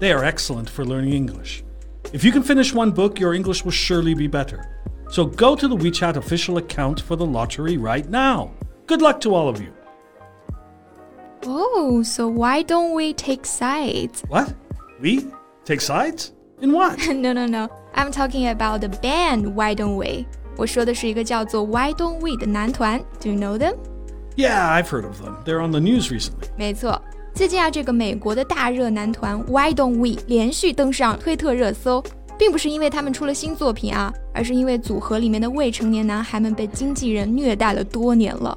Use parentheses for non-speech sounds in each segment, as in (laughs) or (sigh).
They are excellent for learning English. If you can finish one book, your English will surely be better. So go to the WeChat official account for the lottery right now. Good luck to all of you. Oh, so why don't we take sides? What? We? Take sides? In what? (laughs) no, no, no. I'm talking about the band Why Don't We. 我说的是一个叫做 Why Don't We 的男团。Do you know them? Yeah, I've heard of them. They're on the news recently. 没错， 最近啊，这个美国的大热男团 Why Don't We 连续登上推特热搜，并不是因为他们出了新作品啊，而是因为组合里面的未成年男孩们被经纪人虐待了多年了。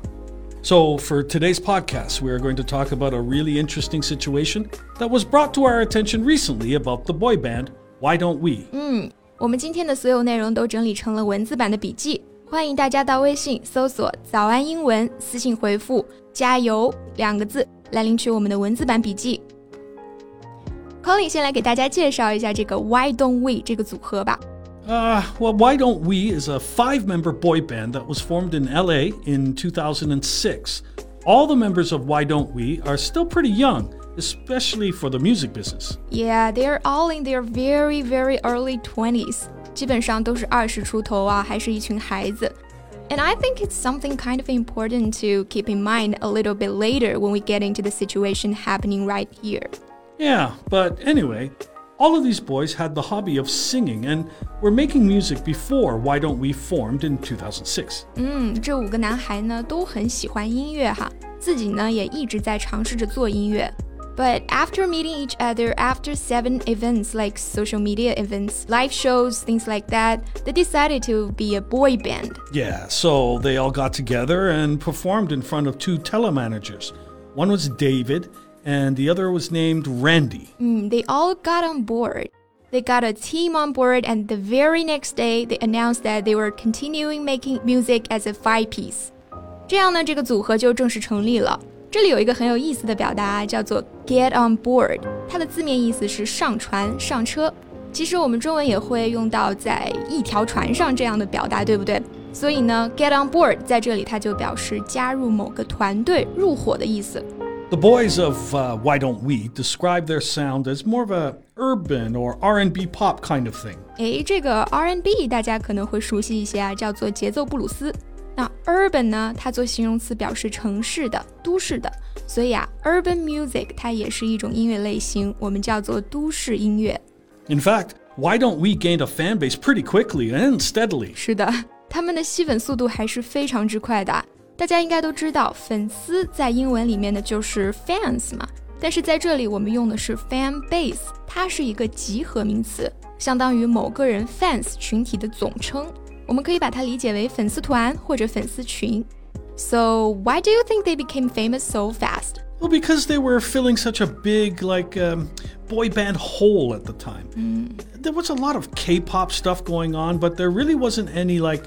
So, for today's podcast, we are going to talk about a really interesting situation that was brought to our attention recently about the boy band Why Don't We? 嗯，我们今天的所有内容都整理成了文字版的笔记，欢迎大家到微信搜索“早安英文”，私信回复“加油”两个字 来领取我们的文字版笔记。Colin 先来给大家介绍一下这个 Why Don't We 这个组合吧。uh, well, Why Don't We is a five member boy band that was formed in LA in 2006. All the members of Why Don't We are still pretty young, especially for the music business. Yeah, they're all in their very, very early 20s. 基本上都是二十出头啊，还是一群孩子。 And I think it's something kind of important to keep in mind a little bit later when we get into the situation happening right here. Yeah, but anyway, all of these boys had the hobby of singing and were making music before Why Don't We formed in 2006. 嗯，这五个男孩呢都很喜欢音乐哈，自己呢也一直在尝试着做音乐。 But after meeting each other after seven events like social media events, live shows, things like that, they decided to be a boy band. Yeah, so they all got together and performed in front of two telemanagers. One was David and the other was named Randy. Mm, they all got on board. They got a team on board, and the very next day, they announced that they were continuing making music as a five piece. 这样呢，这个组合就正式成立了。 这里有一个很有意思的表达，叫做 get on board，它的字面意思是上船、上车。其实我们中文也会用到在一条船上这样的表达，对不对？所以呢，get on board 在这里它就表示加入某个团队、入伙的意思。the boys of uh, Why Don't We describe their sound as more of a urban or R&B pop kind of thing. 诶，这个 R&B 大家可能会熟悉一些啊，叫做节奏布鲁斯。那 urban 呢，它做形容词表示城市的、都市的，所以啊，urban music 它也是一种音乐类型，我们叫做都市音乐。In fact, Why Don't We gained a fan base pretty quickly and steadily. 是的，他们的吸粉速度还是非常之快的。大家应该都知道，粉丝在英文里面呢就是 fans 嘛，但是在这里我们用的是 fan base，它是一个集合名词，相当于某个人 fans 群体的总称。我们可以把它理解为粉丝团或者粉丝群。So why do you think they became famous so fast? Well, because they were filling such a big, like, um, boy band hole at the time. Mm. There was a lot of K pop stuff going on, but there really wasn't any, like,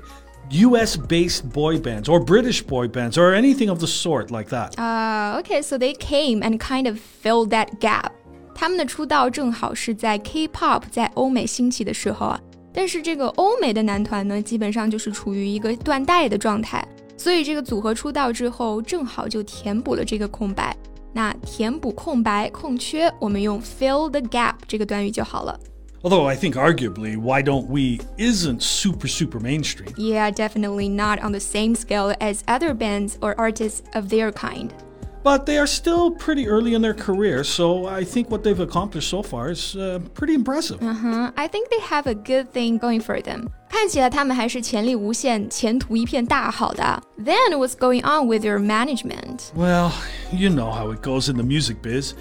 US based boy bands or British boy bands or anything of the sort like that. Uh, okay, so they came and kind of filled that gap. 他们的出道正好是在 K-pop 在欧美兴起的时候啊， 但是这个欧美的男团呢，基本上就是处于一个断代的状态，所以这个组合出道之后，正好就填补了这个空白。那填补空白、空缺，我们用 fill the gap 这个短语就好了。Although I think arguably, Why Don't We isn't super, super mainstream. Yeah, definitely not on the same scale as other bands or artists of their kind. But they are still pretty early in their career, so I think what they've accomplished so far is uh, pretty impressive. Uh huh. I think they have a good thing going for them. 看起来他们还是潜力无限，前途一片大好的。Then what's going on with their management? Well, you know how it goes in the music biz.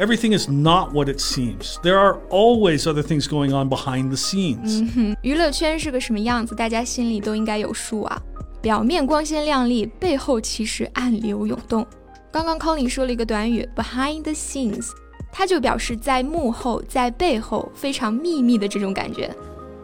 Everything is not what it seems. There are always other things going on behind the scenes. 嗯哼，娱乐圈是个什么样子，大家心里都应该有数啊。表面光鲜亮丽，背后其实暗流涌动。 刚刚 Colin 说了一个短语 behind the scenes， 他就表示在幕后，在背后非常秘密的这种感觉。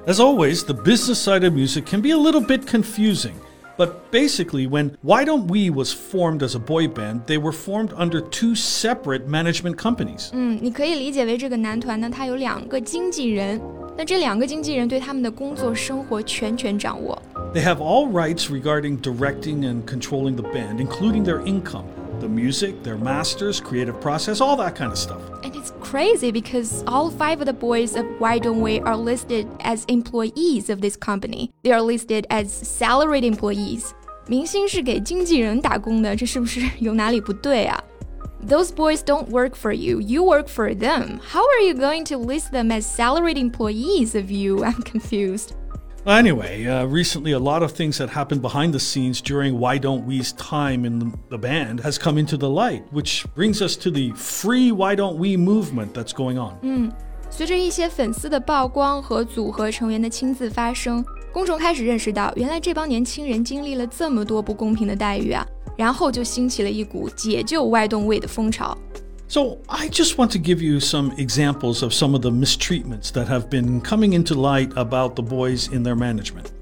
As always, the business side of music can be a little bit confusing. But basically, when Why Don't We was formed as a boy band, they were formed under two separate management companies. 嗯，你可以理解为这个男团呢，他有两个经纪人，那这两个经纪人对他们的工作生活全权掌握。They have all rights regarding directing and controlling the band, including their income the music, their masters, creative process, all that kind of stuff. And it's crazy because all five of the boys of Why Don't We are listed as employees of this company. They are listed as salaried employees. 明星是给经纪人打工的，这是不是有哪里不对啊？those (laughs) boys don't work for you, you work for them. How are you going to list them as salaried employees of you? (laughs) I'm confused. Anyway, uh, recently a lot of things that happened behind the scenes during Why Don't We's time in the band has come into the light, which brings us to the free Why Don't We movement that's going on. 嗯，随着一些粉丝的曝光和组合成员的亲自发声，公众开始认识到，原来这帮年轻人经历了这么多不公平的待遇啊，然后就兴起了一股解救 Why Don't We 的风潮。 so, I just want to give you some examples of some of the mistreatments that have been coming into light about the boys in their management.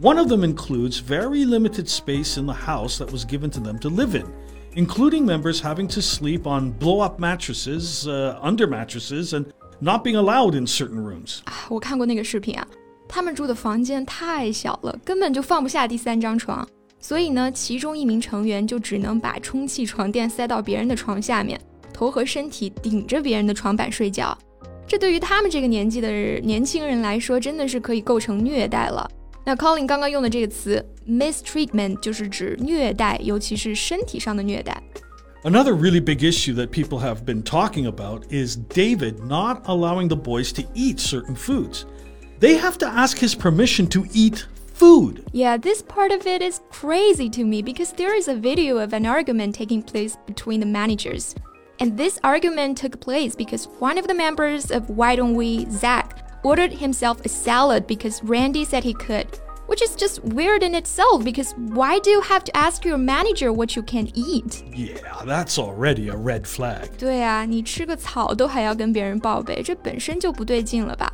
One of them includes very limited space in the house that was given to them to live in, including members having to sleep on blow up mattresses, uh, under mattresses, and not being allowed in certain rooms. (sighs) 我看过那个视频啊，他们住的房间太小了，根本就放不下第三张床，所以呢，其中一名成员就只能把充气床垫塞到别人的床下面。 头和身体顶着别人的床板睡觉，这对于他们这个年纪的年轻人来说，真的是可以构成虐待了。那 Colin 刚刚用的这个词 mistreatment 就是指虐待，尤其是身体上的虐待。Another really big issue that people have been talking about is David not allowing the boys to eat certain foods. They have to ask his permission to eat food. Yeah, this part of it is crazy to me because there is a video of an argument taking place between the managers. And this argument took place because one of the members of Why Don't We, Zach, ordered himself a salad because Randy said he could. Which is just weird in itself because why do you have to ask your manager what you can eat? Yeah, that's already a red flag. 对啊，你吃个草都还要跟别人报备，这本身就不对劲了吧？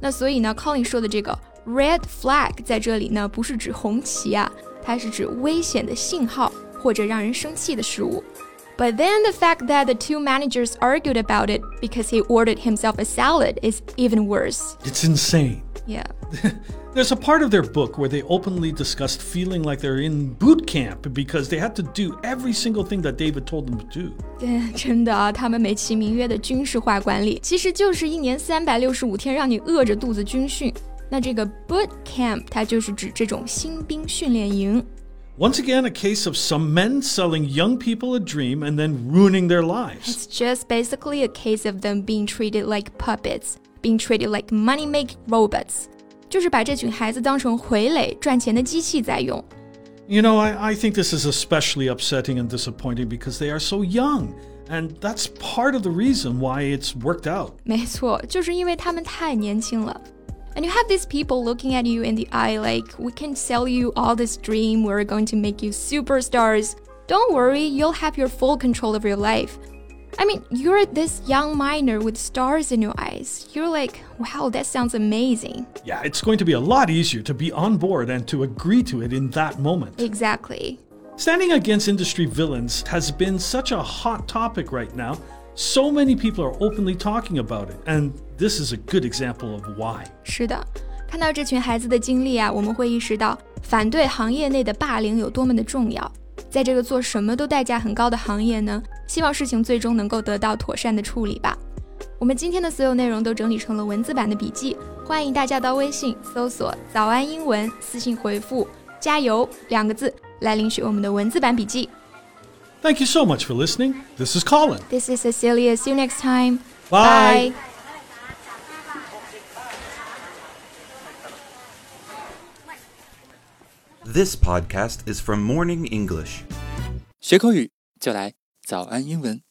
那所以呢，Colin 说的这个 red flag 在这里呢，不是指红旗啊，它是指危险的信号或者让人生气的事物。 but then the fact that the two managers argued about it because he ordered himself a salad is even worse. It's insane. Yeah. (laughs) There's a part of their book where they openly discussed feeling like they're in boot camp because they had to do every single thing that David told them to do. 对，(laughs) 真的啊，他们美其名曰的军事化管理，其实就是一年三百六十五天让你饿着肚子军训。那这个 boot camp 它就是指这种新兵训练营。 once again, a case of some men selling young people a dream and then ruining their lives. It's just basically a case of them being treated like puppets, being treated like money making robots. 就是把这群孩子当成傀儡、赚钱的机器在用。You know, I, I think this is especially upsetting and disappointing because they are so young. And that's part of the reason why it's worked out. 没错，就是因为他们太年轻了。 And you have these people looking at you in the eye like, we can sell you all this dream, we're going to make you superstars. Don't worry, you'll have your full control of your life. I mean, you're this young minor with stars in your eyes. You're like, wow, that sounds amazing. Yeah, it's going to be a lot easier to be on board and to agree to it in that moment. Exactly. Standing against industry villains has been such a hot topic right now so many people are openly talking about it, and this is a good example of why. 是的，看到这群孩子的经历啊，我们会意识到反对行业内的霸凌有多么的重要。在这个做什么都代价很高的行业呢，希望事情最终能够得到妥善的处理吧。我们今天的所有内容都整理成了文字版的笔记，欢迎大家到微信搜索“早安英文”，私信回复“加油”两个字来领取我们的文字版笔记。Thank you so much for listening. This is Colin. This is Cecilia. See you next time. Bye. Bye. This podcast is from Morning English. 学口语就来早安英文。